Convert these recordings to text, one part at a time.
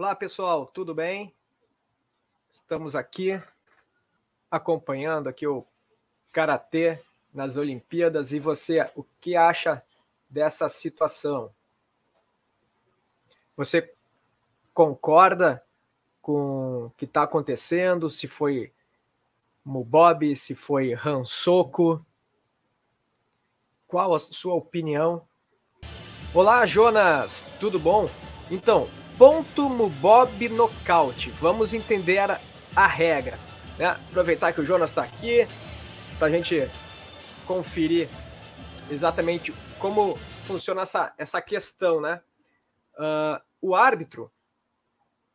Olá, pessoal, tudo bem? Estamos aqui acompanhando aqui o karatê nas Olimpíadas e você, o que acha dessa situação? Você concorda com o que está acontecendo? Se foi Mubob, se foi Hansoko? Qual a sua opinião? Olá, Jonas, tudo bom? Então, ponto Mubob nocaute. Vamos entender a, a regra. Né? Aproveitar que o Jonas está aqui para a gente conferir exatamente como funciona essa, essa questão, né? Uh, o árbitro,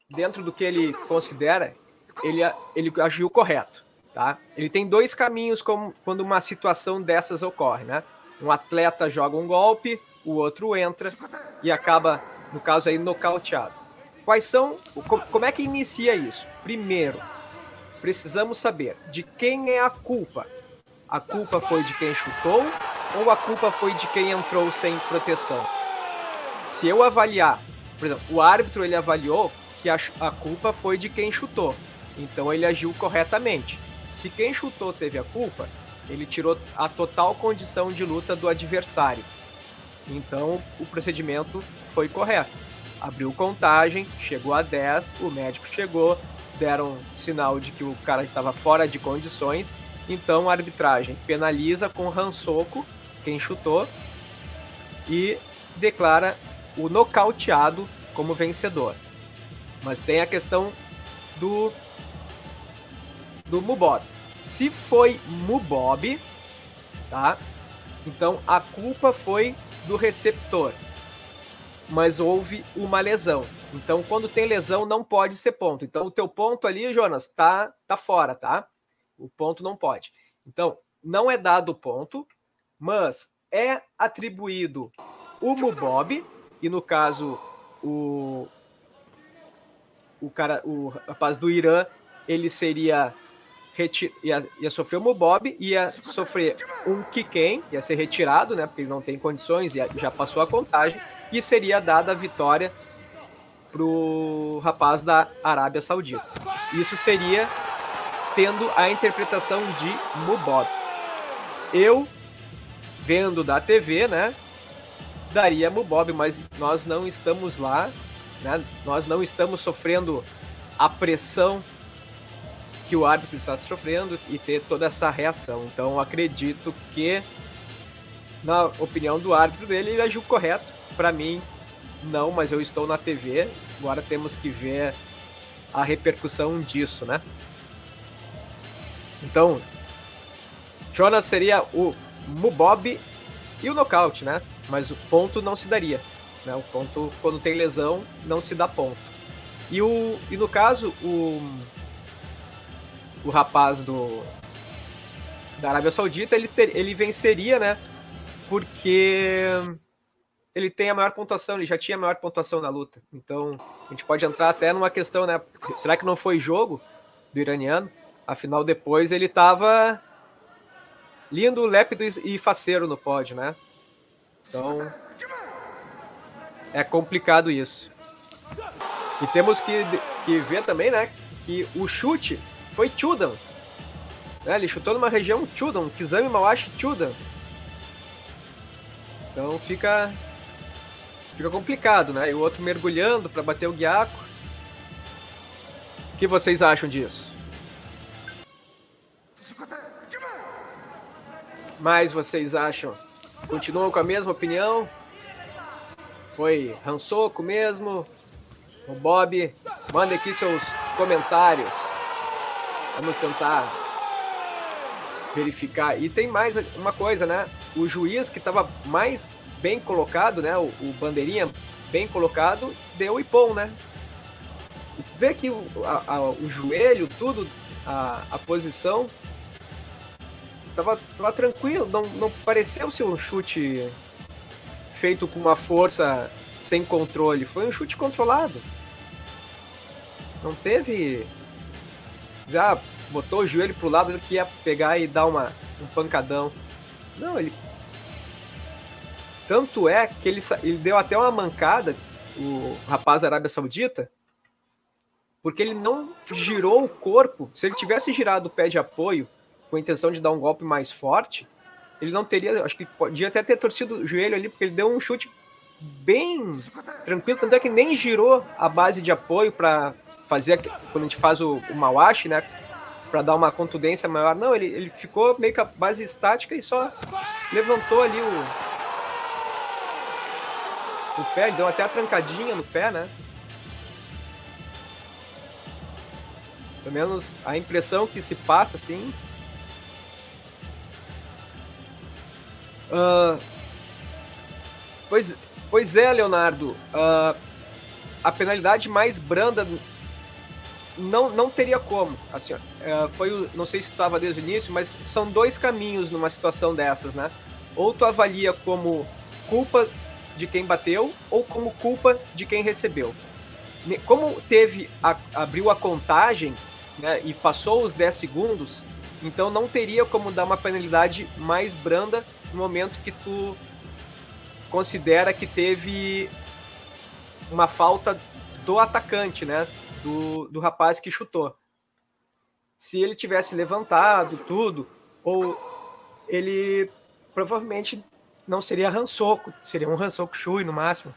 dentro do que ele considera, ele, ele agiu correto, tá? Ele tem dois caminhos como, quando uma situação dessas ocorre, né? Um atleta joga um golpe, o outro entra e acaba, no caso aí, nocauteado. Quais são, como é que inicia isso? Primeiro, precisamos saber de quem é a culpa. A culpa foi de quem chutou ou a culpa foi de quem entrou sem proteção? Se eu avaliar, por exemplo, o árbitro ele avaliou que a, a culpa foi de quem chutou, então ele agiu corretamente. Se quem chutou teve a culpa, ele tirou a total condição de luta do adversário. Então o procedimento foi correto. Abriu contagem, chegou a 10, o médico chegou, deram sinal de que o cara estava fora de condições. Então a arbitragem penaliza com rançoco quem chutou e declara o nocauteado como vencedor. Mas tem a questão do do Mubob. Se foi Mubob, tá? Então a culpa foi do receptor. Mas houve uma lesão. Então quando tem lesão não pode ser ponto. Então o teu ponto ali, Jonas, tá tá fora, tá? O ponto não pode. Então não é dado o ponto, mas é atribuído o Mubob e no caso o o cara, o rapaz do Irã, ele seria ia, ia sofrer um Mubob, ia sofrer um Kiken, ia ser retirado, né? Porque ele não tem condições, e já passou a contagem, e seria dada a vitória pro rapaz da Arábia Saudita. Isso seria tendo a interpretação de Mubob. Eu, vendo da TV, né? Daria Mubob, mas nós não estamos lá, né? Nós não estamos sofrendo a pressão que o árbitro está sofrendo e ter toda essa reação. Então acredito que, na opinião do árbitro dele, ele agiu correto. Para mim, não, mas eu estou na TV. Agora temos que ver a repercussão disso, né? Então, Jonas seria o Mubob e o nocaute, né? Mas o ponto não se daria. Né? O ponto, quando tem lesão, não se dá ponto. E, o, e no caso, o, o rapaz do da Arábia Saudita, ele, ter, ele venceria, né? Porque ele tem a maior pontuação, ele já tinha a maior pontuação na luta. Então, a gente pode entrar até numa questão, né? Será que não foi jogo do iraniano? Afinal, depois ele tava lindo, lépido e faceiro no pódio, né? Então, é complicado isso. E temos que, que ver também, né? Que o chute foi Chudan. Né? Ele chutou numa região Chudan, Kizami Mawashi Chudan. Então fica fica complicado, né? E o outro mergulhando para bater o Guiaco. O que vocês acham disso? Mas vocês acham? Continuam com a mesma opinião? Foi Hansoku mesmo? O Bob? Manda aqui seus comentários. Vamos tentar verificar. E tem mais uma coisa, né? O juiz que estava mais bem colocado, né? O, o, bandeirinha bem colocado, deu ipom, né? Vê que o, a, o joelho, tudo, a, a posição tava, tava tranquilo, não, não pareceu ser um chute feito com uma força sem controle, foi um chute controlado. Não teve já botou o joelho pro lado, que ia pegar e dar uma, um pancadão. Não, ele. Tanto é que ele, ele deu até uma mancada, o rapaz da Arábia Saudita, porque ele não girou o corpo. Se ele tivesse girado o pé de apoio com a intenção de dar um golpe mais forte, ele não teria. Acho que podia até ter torcido o joelho ali, porque ele deu um chute bem tranquilo, tanto é que nem girou a base de apoio para fazer quando a gente faz o, o mawashi, né? Para dar uma contundência maior. Não, ele, ele ficou meio que a base estática e só levantou ali o, o pé, ele deu até a trancadinha no pé, né? Pelo menos a impressão que se passa, assim. Uh, pois, pois é, Leonardo. Uh, a penalidade mais branda não, não teria como. Assim, uh, foi o, não sei se tu estava desde o início, mas são dois caminhos numa situação dessas, né? Ou tu avalia como culpa de quem bateu ou como culpa de quem recebeu. Como teve a, abriu a contagem, né, e passou os 10 segundos, então não teria como dar uma penalidade mais branda no momento que tu considera que teve uma falta do atacante, né? Do, do rapaz que chutou. Se ele tivesse levantado tudo, ou ele provavelmente não seria Hansoku, seria um Hansoku Shui no máximo.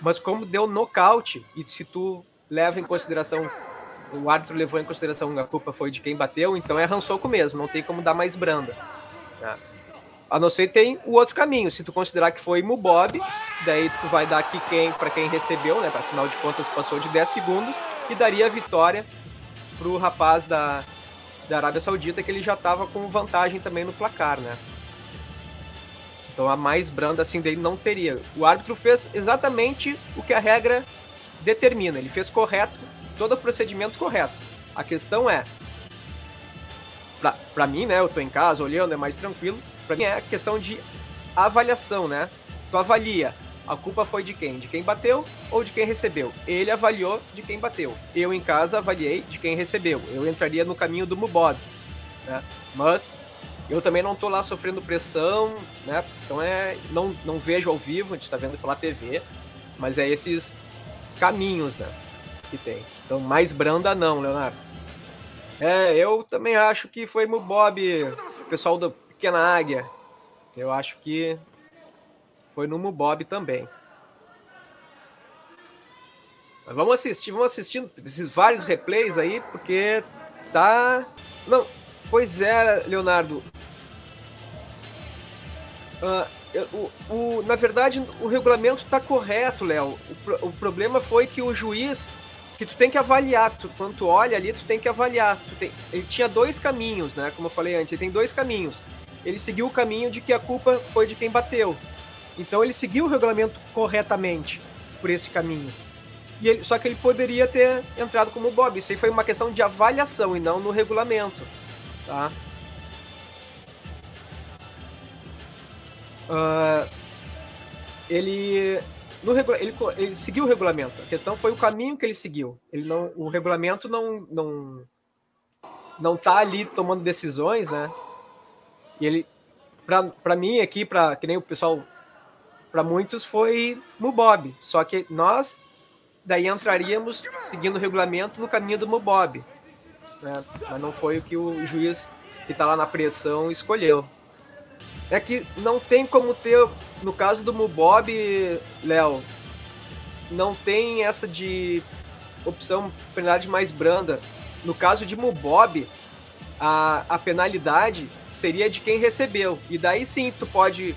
Mas como deu nocaute, e se tu leva em consideração o árbitro levou em consideração a culpa foi de quem bateu, então é Hansoku mesmo, não tem como dar mais branda. Né? A não ser tem o outro caminho, se tu considerar que foi Mubob, daí tu vai dar aqui quem para quem recebeu, né? Afinal de contas passou de 10 segundos e daria a vitória pro rapaz da, da Arábia Saudita que ele já estava com vantagem também no placar, né? Então a mais branda assim dele não teria. O árbitro fez exatamente o que a regra determina. Ele fez correto todo o procedimento correto. A questão é, para mim, né, eu tô em casa olhando, é mais tranquilo. Para mim é questão de avaliação, né? Tu avalia, a culpa foi de quem? De quem bateu ou de quem recebeu? Ele avaliou de quem bateu. Eu em casa avaliei de quem recebeu. Eu entraria no caminho do Mubob, né? Mas eu também não tô lá sofrendo pressão, né? Então é, não, não vejo ao vivo, a gente tá vendo pela TV, mas é esses caminhos, né? Que tem. Então, mais branda não, Leonardo. É, eu também acho que foi o Bob, o pessoal do Pequena Águia. Eu acho que foi no Mubob também. Mas vamos assistir, vamos assistindo esses vários replays aí, porque tá. Não, pois é, Leonardo. Uh, o, o, na verdade, o regulamento está correto, Léo. O, o problema foi que o juiz que tu tem que avaliar. Tu, quando tu olha ali, tu tem que avaliar. Tem, ele tinha dois caminhos, né? Como eu falei antes, ele tem dois caminhos. Ele seguiu o caminho de que a culpa foi de quem bateu. Então ele seguiu o regulamento corretamente por esse caminho. E ele, só que ele poderia ter entrado como Bob. Isso aí foi uma questão de avaliação e não no regulamento. Tá? Uh, ele no, ele, ele seguiu o regulamento. A questão foi o caminho que ele seguiu. Ele não, o regulamento não, não, não tá ali tomando decisões, né? E ele, para mim aqui, para que nem o pessoal, para muitos foi Mubob. Só que nós daí entraríamos seguindo o regulamento no caminho do Mubob, né? Mas não foi o que o juiz que está lá na pressão escolheu é que não tem como ter, no caso do Mubob, Léo, não tem essa de opção penalidade mais branda. No caso de Mubob, a, a penalidade seria de quem recebeu. E daí sim, tu pode,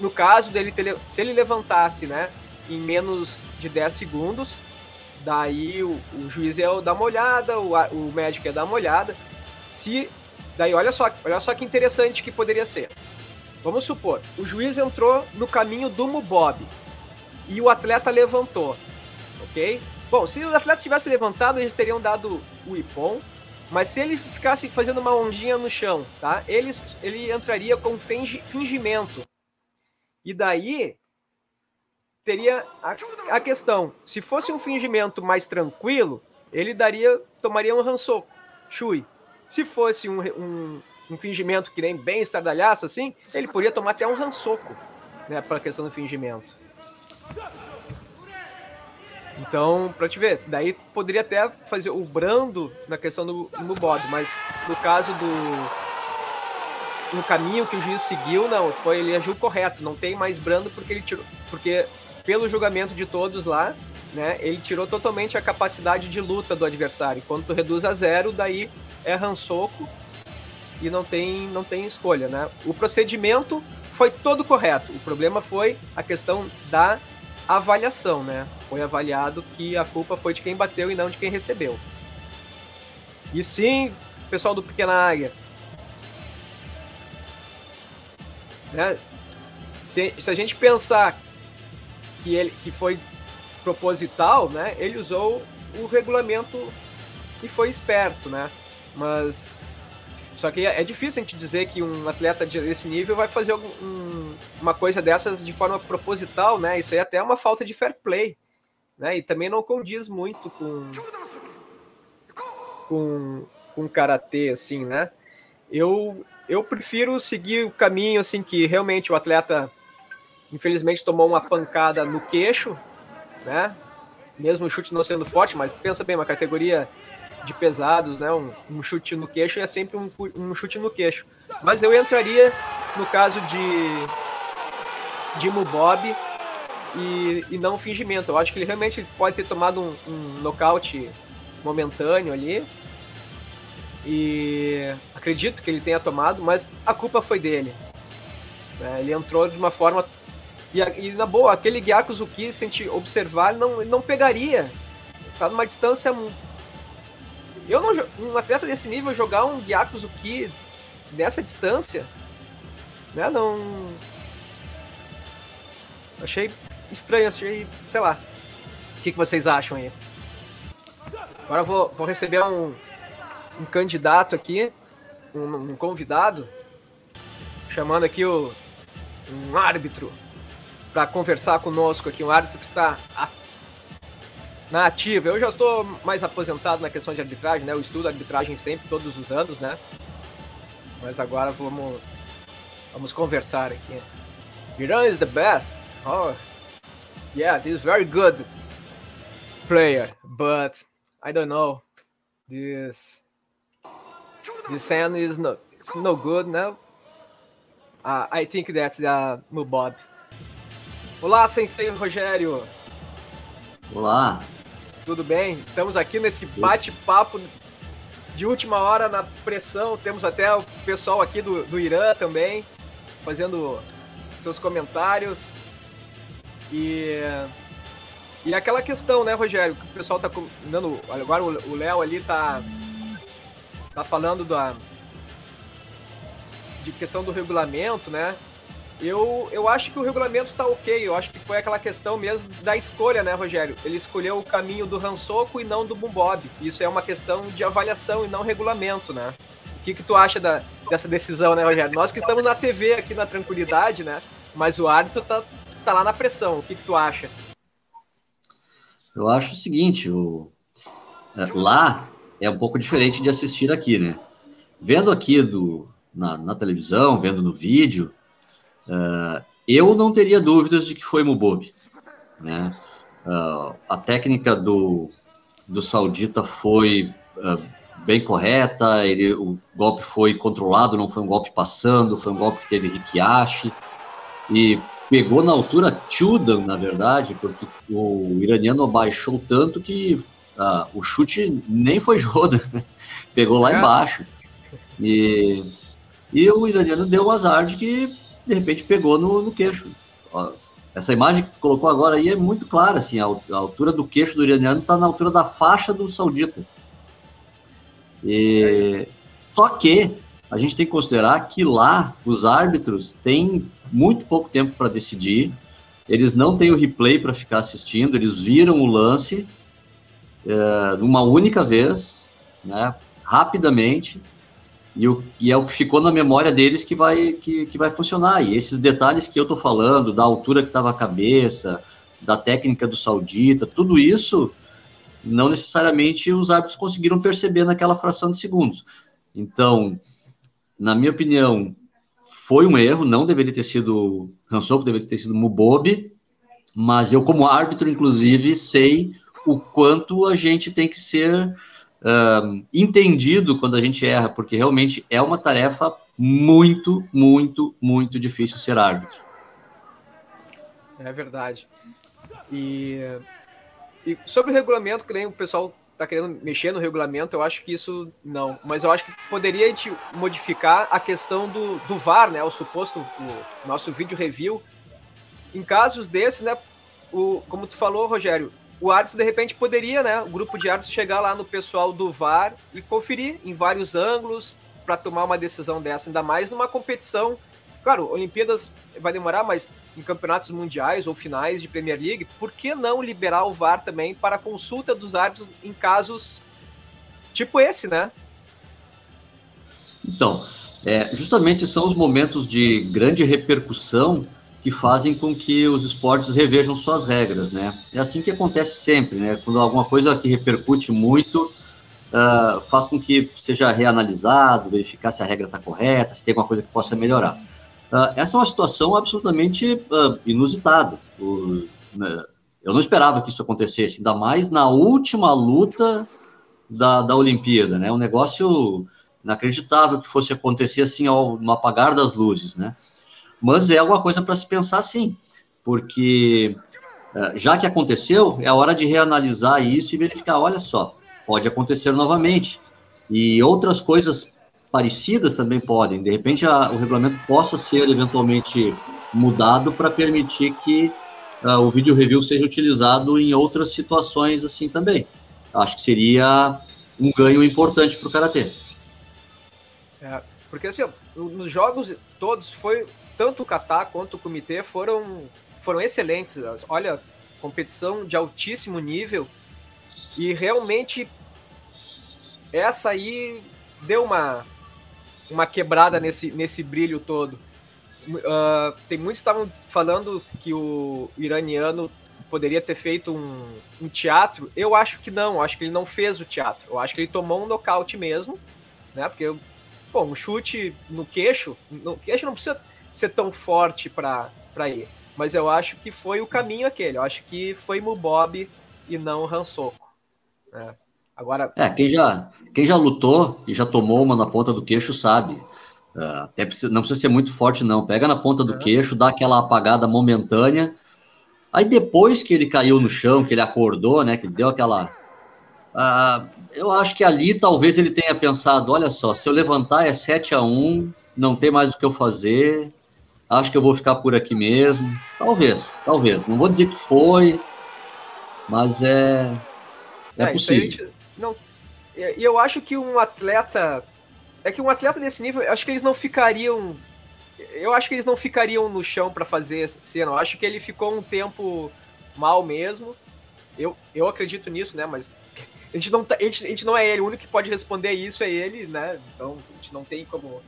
no caso dele, se ele levantasse, né, em menos de 10 segundos, daí o, o juiz ia dar uma olhada, o, o médico ia dar uma olhada. Se Daí, olha só, olha só que interessante que poderia ser. Vamos supor, o juiz entrou no caminho do Mubob e o atleta levantou, ok? Bom, se o atleta tivesse levantado, eles teriam dado o ipom, mas se ele ficasse fazendo uma ondinha no chão, tá? Ele, ele entraria com fingimento. E daí teria a, a questão, se fosse um fingimento mais tranquilo, ele daria, tomaria um Hansou, Shui. Se fosse um, um, um fingimento que nem bem estardalhaço assim, ele poderia tomar até um rançoco, né, para a questão do fingimento. Então, para te ver, daí poderia até fazer o brando na questão do, do Bob, mas no caso do no caminho que o juiz seguiu, não, foi ele agiu correto, não tem mais brando porque ele tirou, porque pelo julgamento de todos lá, né, ele tirou totalmente a capacidade de luta do adversário. Quando tu reduz a zero, daí é rançoco e não tem não tem escolha, né? O procedimento foi todo correto. O problema foi a questão da avaliação, né? Foi avaliado que a culpa foi de quem bateu e não de quem recebeu. E sim, pessoal do Pequena Águia. Né? Se, se a gente pensar que ele que foi proposital, né? Ele usou o regulamento e foi esperto, né? Mas só que é difícil a gente dizer que um atleta desse nível vai fazer um, uma coisa dessas de forma proposital, né? Isso aí até é uma falta de fair play, né? E também não condiz muito com com, com karatê, assim, né? Eu eu prefiro seguir o caminho assim que realmente o atleta infelizmente tomou uma pancada no queixo, né? Mesmo o chute não sendo forte, mas pensa bem, uma categoria de pesados, né? Um, um, chute no queixo é sempre um, um, chute no queixo. Mas eu entraria no caso de de Mubob e, e não fingimento. Eu acho que ele realmente pode ter tomado um, um nocaute momentâneo ali. E acredito que ele tenha tomado, mas a culpa foi dele. É, ele entrou de uma forma. E, e na boa, aquele Gyakuzuki, se a gente observar, não, não pegaria. Tá numa distância eu não um atleta desse nível jogar um Gyakuzuki nessa distância, né? Não achei estranho, achei, sei lá. O que, que vocês acham aí? Agora eu vou, vou receber um, um candidato aqui, um, um convidado, chamando aqui o, um árbitro para conversar conosco aqui, um árbitro que está na ativa. Eu já estou mais aposentado na questão de arbitragem, né? Eu estudo arbitragem sempre, todos os anos, né? Mas agora vamos, vamos conversar aqui. Iran is the best. Oh, yes, he's very good player, but I don't know. This this sand is no, it's no good now. Uh, I think that's the Mubob. Olá, Sensei Rogério. Olá. Tudo bem? Estamos aqui nesse bate-papo de última hora na pressão. Temos até o pessoal aqui do, do Irã também fazendo seus comentários. E, e aquela questão, né, Rogério, que o pessoal tá dando. Agora o Léo ali tá, tá falando da de questão do regulamento, né? Eu, eu acho que o regulamento tá ok. Eu acho que foi aquela questão mesmo da escolha, né, Rogério? Ele escolheu o caminho do Ransoco e não do Bumbob. Isso é uma questão de avaliação e não regulamento, né? O que, que tu acha da, dessa decisão, né, Rogério? Nós que estamos na TV aqui na tranquilidade, né? Mas o árbitro tá, tá lá na pressão. O que, que tu acha? Eu acho o seguinte, o... É, lá é um pouco diferente de assistir aqui, né? Vendo aqui do, na, na televisão, vendo no vídeo, Uh, eu não teria dúvidas de que foi Mubobi. Né? Uh, a técnica do, do Saudita foi uh, bem correta, ele, o golpe foi controlado, não foi um golpe passando, foi um golpe que teve Rikiashi, e pegou na altura Chudan, na verdade, porque o iraniano abaixou tanto que o chute nem foi Joda, pegou lá é. embaixo. E, e o iraniano deu um azar de que de repente pegou no, no queixo. Ó, essa imagem que colocou agora aí é muito clara, assim, a, a altura do queixo do iraniano está na altura da faixa do saudita. E, só que a gente tem que considerar que lá os árbitros têm muito pouco tempo para decidir, eles não têm o replay para ficar assistindo, eles viram o lance é, numa única vez, né, rapidamente, e, o, e, é o que ficou na memória deles que vai, que, que vai funcionar. E esses detalhes que eu estou falando, da altura que estava a cabeça, da técnica do saudita, tudo isso não necessariamente os árbitros conseguiram perceber naquela fração de segundos. Então, na minha opinião, foi um erro, não deveria ter sido Hansoko, deveria ter sido Mubobi, mas eu, como árbitro, inclusive, sei o quanto a gente tem que ser entendido quando a gente erra, porque realmente é uma tarefa muito, muito, muito difícil ser árbitro. É verdade. E, e sobre o regulamento, que nem o pessoal está querendo mexer no regulamento, eu acho que isso não. Mas eu acho que poderia a gente modificar a questão do, do VAR, né? O suposto o nosso vídeo review. Em casos desses, né? O, como tu falou, Rogério, o árbitro de repente poderia, né? O grupo de árbitros chegar lá no pessoal do VAR e conferir em vários ângulos para tomar uma decisão dessa, ainda mais numa competição. Claro, Olimpíadas vai demorar, mas em campeonatos mundiais ou finais de Premier League, por que não liberar o VAR também para consulta dos árbitros em casos tipo esse, né? Então, é, justamente são os momentos de grande repercussão que fazem com que os esportes revejam suas regras, né? É assim que acontece sempre, né? Quando alguma coisa que repercute muito uh, faz com que seja reanalisado, verificar se a regra está correta, se tem alguma coisa que possa melhorar. Uh, essa é uma situação absolutamente uh, inusitada. O, né, eu não esperava que isso acontecesse, ainda mais na última luta da, da Olimpíada, né? Um negócio inacreditável que fosse acontecer assim ao, no apagar das luzes, né? Mas é alguma coisa para se pensar sim, porque uh, já que aconteceu, é hora de reanalisar isso e verificar, olha só, pode acontecer novamente. E outras coisas parecidas também podem. De repente, a, o regulamento possa ser eventualmente mudado para permitir que uh, o vídeo review seja utilizado em outras situações assim também. Acho que seria um ganho importante para o karatê. É, porque assim, nos jogos todos foi tanto o kata quanto o comitê foram foram excelentes. Olha, competição de altíssimo nível e realmente essa aí deu uma uma quebrada nesse, nesse brilho todo. Uh, tem muitos estavam falando que o iraniano poderia ter feito um, um, teatro. Eu acho que não, acho que ele não fez o teatro. Eu acho que ele tomou um nocaute mesmo, né? Porque, pô, um chute no queixo, no queixo não precisa ser tão forte para ir. Mas eu acho que foi o caminho aquele. Eu acho que foi Mubob e não Hansoku. Né? Agora. É, quem já, quem já lutou e já tomou uma na ponta do queixo sabe. Uh, até precisa, não precisa ser muito forte, não. Pega na ponta do queixo, dá aquela apagada momentânea. Aí depois que ele caiu no chão, que ele acordou, né? Que deu aquela. Uh, eu acho que ali talvez ele tenha pensado: olha só, se eu levantar é 7 a 1 não tem mais o que eu fazer, acho que eu vou ficar por aqui mesmo. Talvez, talvez. Não vou dizer que foi, mas é, é, é possível. Não, e eu acho que um atleta. É que um atleta desse nível, acho que eles não ficariam. Eu acho que eles não ficariam no chão para fazer cena. Eu acho que ele ficou um tempo mal mesmo. Eu, eu acredito nisso, né? Mas a gente, não tá, a, gente, a gente não é ele. O único que pode responder isso é ele, né? Então a gente não tem como.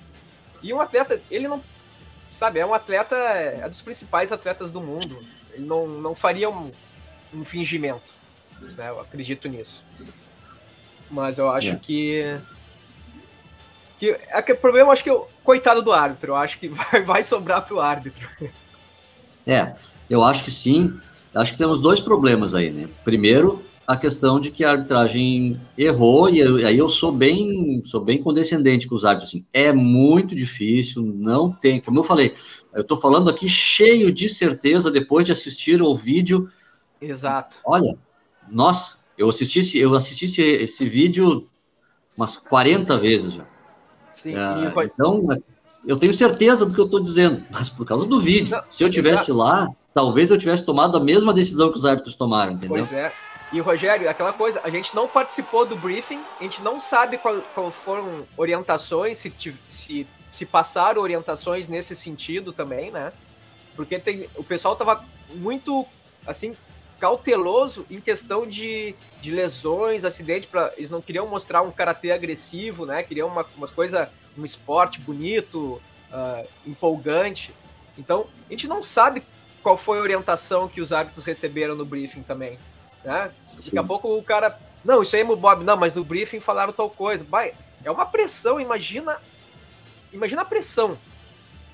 E um atleta, ele não. Sabe, é um atleta. É dos principais atletas do mundo. Ele não, não faria um, um fingimento. Né? Eu acredito nisso. Mas eu acho é. que. que é que o problema, acho que o coitado do árbitro, eu acho que vai, vai sobrar pro árbitro. É, eu acho que sim. Acho que temos dois problemas aí, né? Primeiro, a questão de que a arbitragem errou, e eu, aí eu sou bem, sou bem condescendente com os árbitros. Assim, é muito difícil, não tem. Como eu falei, eu estou falando aqui cheio de certeza depois de assistir o vídeo. Exato. Olha, nossa, eu assisti, eu assisti esse, esse vídeo umas 40 vezes já. Sim, é, Então, eu tenho certeza do que eu estou dizendo, mas por causa do vídeo. Se eu tivesse lá, talvez eu tivesse tomado a mesma decisão que os árbitros tomaram, entendeu? Pois é. E Rogério, aquela coisa, a gente não participou do briefing, a gente não sabe qual, qual foram orientações, se, se, se passaram orientações nesse sentido também, né? Porque tem, o pessoal tava muito, assim, cauteloso em questão de, de lesões, acidente, para eles não queriam mostrar um karatê agressivo, né? Queriam uma, uma coisa, um esporte bonito, uh, empolgante. Então, a gente não sabe qual foi a orientação que os árbitros receberam no briefing também, né? Daqui a pouco o cara, não, isso aí é o Bob, não, mas no briefing falaram tal coisa. Vai, é uma pressão, imagina, imagina a pressão.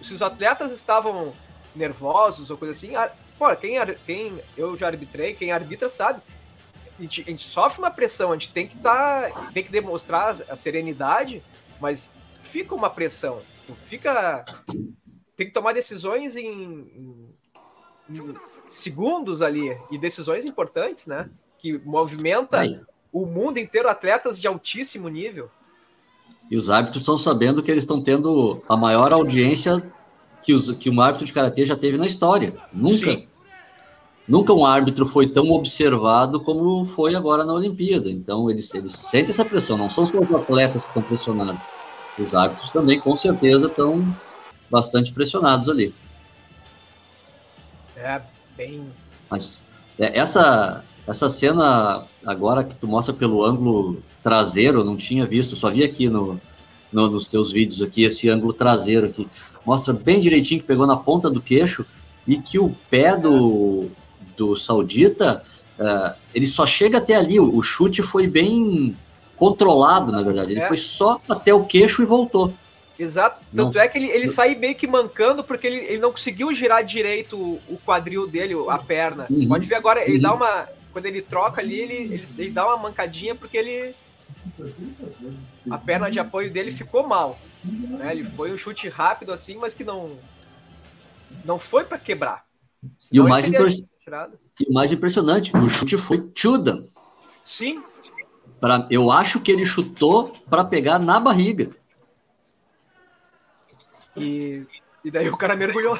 Se os atletas estavam nervosos ou coisa assim, Pô, quem, quem eu já arbitrei, quem arbitra sabe. a gente, a gente sofre uma pressão, a gente tem que tá, tem que demonstrar a serenidade, mas fica uma pressão. Fica. Tem que tomar decisões em segundos ali, e decisões importantes, né? Que movimenta Aí. o mundo inteiro, atletas de altíssimo nível. E os árbitros estão sabendo que eles estão tendo a maior audiência que, os, que um árbitro de karatê já teve na história. Nunca. Sim. Nunca um árbitro foi tão observado como foi agora na Olimpíada. Então, eles, eles sentem essa pressão. Não são só os atletas que estão pressionados. Os árbitros também, com certeza, estão bastante pressionados ali. É, bem. Mas é, essa, essa cena agora que tu mostra pelo ângulo traseiro, eu não tinha visto, só vi aqui no, no, nos teus vídeos aqui, esse ângulo traseiro aqui. Mostra bem direitinho que pegou na ponta do queixo e que o pé do, do saudita, uh, ele só chega até ali. O, o, chute foi bem controlado, na verdade. Ele é. foi só até o queixo e voltou. Exato. Tanto não. é que ele, ele sai meio que mancando porque ele, ele não conseguiu girar direito o, quadril dele, a perna. Uhum. Pode ver agora, ele uhum. dá uma. Quando ele troca ali, ele, ele, ele dá uma mancadinha porque ele a perna de apoio dele ficou mal. Né? Ele foi um chute rápido assim, mas que não não foi para quebrar. E o, mais e o mais impressionante, o chute foi Chuda. Sim. Pra, eu acho que ele chutou para pegar na barriga. E, e daí o cara mergulhou.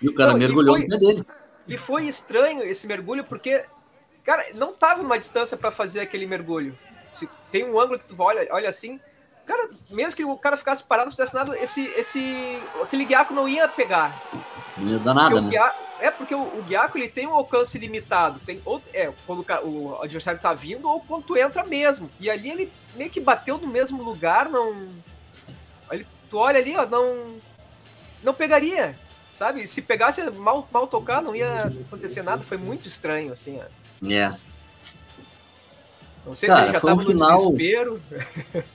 E o cara não, mergulhou foi, no pé dele. E foi estranho esse mergulho, porque, cara, não tava numa distância para fazer aquele mergulho. Se tem um ângulo que tu olha, olha assim, cara, mesmo que o cara ficasse parado, não fizesse nada, esse, esse, aquele guiaco não ia pegar. Não ia dar nada, né? Guiaco, é porque o, o guiaco ele tem um alcance limitado. Tem, ou, é, quando o, o adversário tá vindo ou quando tu entra mesmo. E ali ele meio que bateu no mesmo lugar, não. Ele, tu olha ali, ó, não. Não pegaria. Sabe? Se pegasse mal, mal tocar, não ia acontecer nada. Foi muito estranho, assim, ó. É. Não sei Cara, se ele já estava um final... no desespero.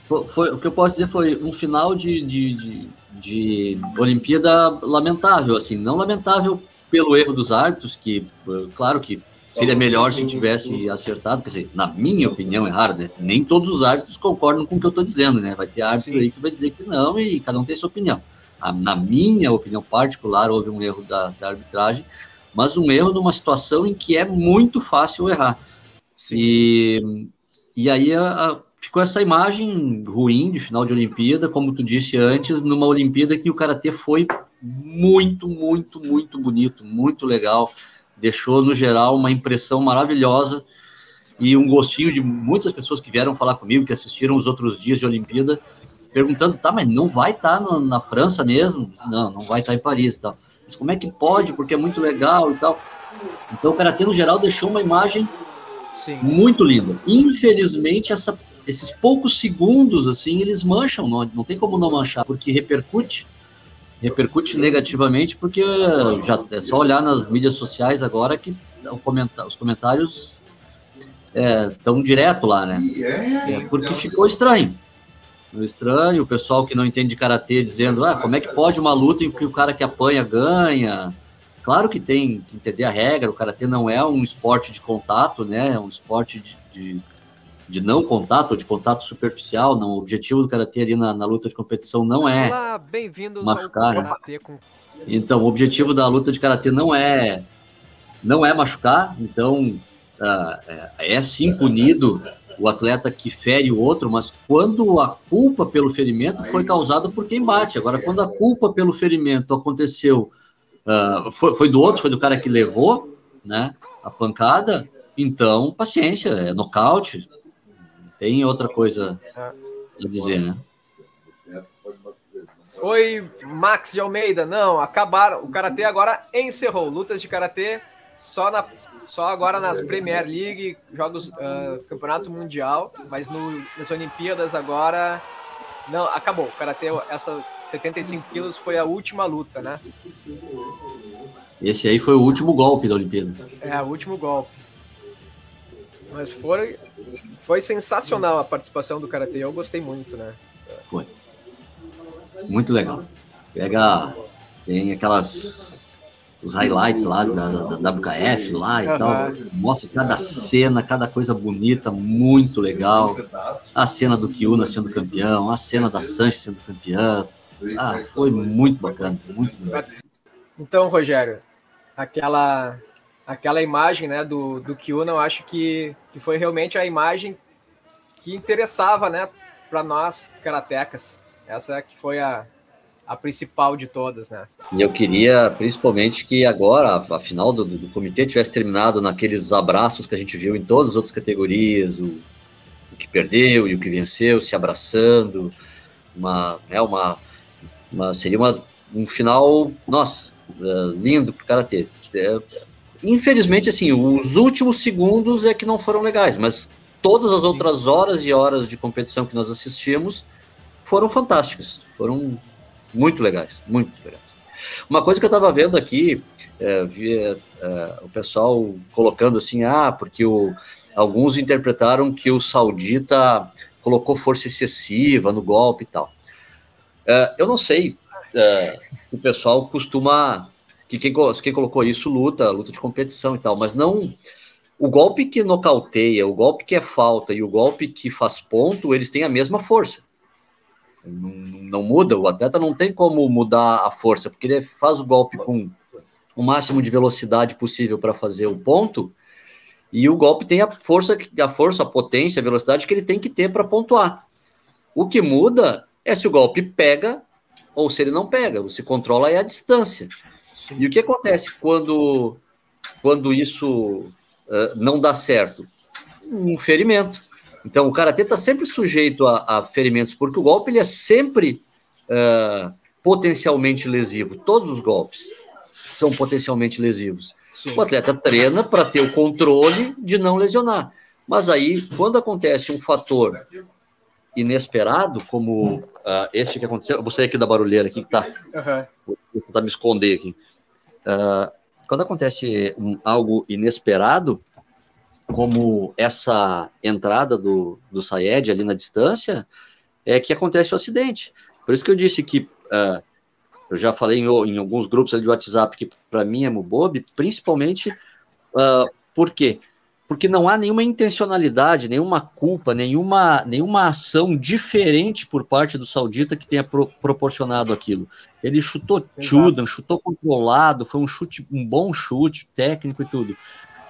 Foi, foi, o que eu posso dizer foi um final de, de, de, de Olimpíada lamentável, assim, não lamentável pelo erro dos árbitros, que, claro que seria melhor se tivesse acertado, quer dizer, na minha opinião, é raro, né? Nem todos os árbitros concordam com o que eu estou dizendo, né? Vai ter árbitro Sim. aí que vai dizer que não e cada um tem sua opinião. Na minha opinião particular, houve um erro da, da arbitragem, mas um erro numa situação em que é muito fácil errar. Sim. E e aí a, a, ficou essa imagem ruim de final de Olimpíada, como tu disse antes, numa Olimpíada que o karatê foi muito, muito, muito bonito, muito legal. Deixou, no geral, uma impressão maravilhosa e um gostinho de muitas pessoas que vieram falar comigo, que assistiram os outros dias de Olimpíada, perguntando, tá, mas não vai estar tá na França mesmo? Não, não vai estar tá em Paris, tal. Mas como é que pode? Porque é muito legal e tal. Então o karatê no geral deixou uma imagem Sim. Muito linda. Infelizmente, essa, esses poucos segundos, assim, eles mancham, não, não tem como não manchar, porque repercute, repercute negativamente, porque já é só olhar nas mídias sociais agora que os comentários estão é, direto lá, né? É, porque ficou estranho. Estranho, o pessoal que não entende de karatê dizendo, ah, como é que pode uma luta em que o cara que apanha ganha? Claro que tem que entender a regra, o karatê não é um esporte de contato, né? É um esporte de, de, de não contato, ou de contato superficial. Não, o objetivo do karatê ali na, na luta de competição não é Olá, machucar. Ao né? com... Então, o objetivo da luta de karatê não é não é machucar. Então, uh, é, é sim punido o atleta que fere o outro, mas quando a culpa pelo ferimento foi causada por quem bate. Agora, quando a culpa pelo ferimento aconteceu uh, foi, foi do outro, foi do cara que levou, né, a pancada, então, paciência, é nocaute, tem outra coisa a dizer, né? Oi, Max de Almeida. Não, acabaram. O Karatê agora encerrou. Lutas de Karatê só, na, só agora nas Premier League, jogos, uh, Campeonato Mundial, mas no, nas Olimpíadas agora não, acabou. O Karatê, essa 75 quilos foi a última luta, né? Esse aí foi o último golpe da Olimpíada. É, o último golpe. Mas foi, foi sensacional a participação do Karatê. Eu gostei muito, né? Foi. Muito legal. Pega. Tem aquelas os highlights lá da, da, da WKF lá e uhum. tal. Mostra cada cena, cada coisa bonita, muito legal. A cena do Kiuna sendo campeão, a cena da Sanches sendo campeã. Ah, foi muito bacana, muito bonito. Então, Rogério, aquela aquela imagem né, do, do Kiuna, eu acho que, que foi realmente a imagem que interessava né, para nós, karatecas. Essa que foi a, a principal de todas, né? E eu queria, principalmente, que agora a, final do, do, comitê tivesse terminado naqueles abraços que a gente viu em todas as outras categorias, o, o que perdeu e o que venceu, se abraçando, uma, é uma, uma seria uma, um final, nossa, uh, lindo para o karatê. É, infelizmente, assim, os últimos segundos é que não foram legais, mas todas as outras horas e horas de competição que nós assistimos foram fantásticas, foram muito legais, muito legais. Uma coisa que eu estava vendo aqui, é, via, é, o pessoal colocando assim, ah, porque o, alguns interpretaram que o saudita colocou força excessiva no golpe e tal. É, eu não sei, é, o pessoal costuma que quem, quem colocou isso luta, luta de competição e tal, mas não o golpe que nocauteia, o golpe que é falta e o golpe que faz ponto, eles têm a mesma força. Não, não, muda, o atleta não tem como mudar a força, porque ele faz o golpe com o máximo de velocidade possível para fazer o ponto, e o golpe tem a força, a força, a potência, a velocidade que ele tem que ter para pontuar. O que muda é se o golpe pega ou se ele não pega, você controla aí a distância. Sim. E o que acontece quando, quando isso uh, não dá certo? Um ferimento. Então, o karatê está sempre sujeito a, a, ferimentos, porque o golpe ele é sempre uh, potencialmente lesivo. Todos os golpes são potencialmente lesivos. Sim. O atleta treina para ter o controle de não lesionar. Mas aí, quando acontece um fator inesperado, como uh, esse que aconteceu, sair aqui da barulheira aqui que tá, uhum. vou tentar me esconder aqui. Uh, quando acontece um, algo inesperado, como essa entrada do, do Sayed ali na distância, é que acontece o acidente. Por isso que eu disse que, uh, eu já falei em, em, alguns grupos ali de WhatsApp que para mim é Mubob, principalmente uh, por quê? Porque não há nenhuma intencionalidade, nenhuma culpa, nenhuma, nenhuma ação diferente por parte do saudita que tenha pro, proporcionado aquilo. Ele chutou Chudan, chutou controlado, foi um chute, um bom chute técnico e tudo.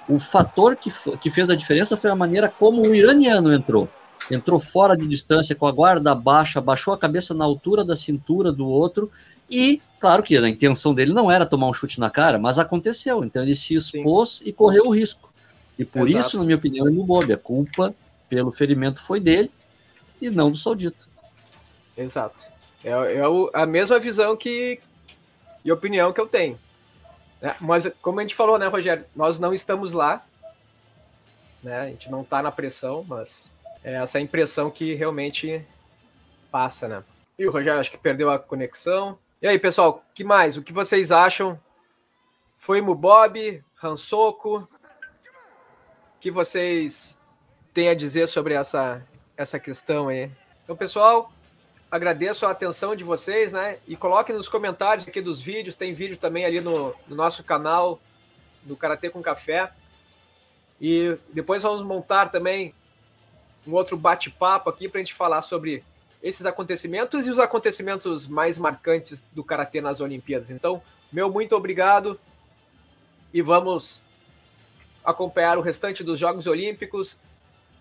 O fator que, que fez a diferença foi a maneira como o iraniano entrou. Entrou fora de distância, com a guarda baixa, baixou a cabeça na altura da cintura do outro e, claro que a intenção dele não era tomar um chute na cara, mas aconteceu. Então ele se expôs Sim. e correu o risco. E por Exato. isso, na minha opinião, ele não bobe. A culpa pelo ferimento foi dele e não do saudita. Exato. É, é a mesma visão que e opinião que eu tenho. É, mas, como a gente falou, né, Rogério? Nós não estamos lá. Né? A gente não está na pressão, mas é essa impressão que realmente passa, né? E o Rogério acho que perdeu a conexão. E aí, pessoal, que mais? O que vocês acham? Foi Mubob, Hansoko? Que vocês têm a dizer sobre essa, essa questão aí? Então, pessoal, agradeço a atenção de vocês, né? E coloquem nos comentários aqui dos vídeos, tem vídeo também ali no, no nosso canal do Karatê com Café. E depois vamos montar também um outro bate-papo aqui para a gente falar sobre esses acontecimentos e os acontecimentos mais marcantes do Karatê nas Olimpíadas. Então, meu muito obrigado e vamos acompanhar o restante dos Jogos Olímpicos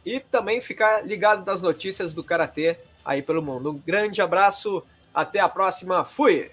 e também ficar ligado nas notícias do Karatê aí pelo mundo. Um grande abraço, até a próxima, fui!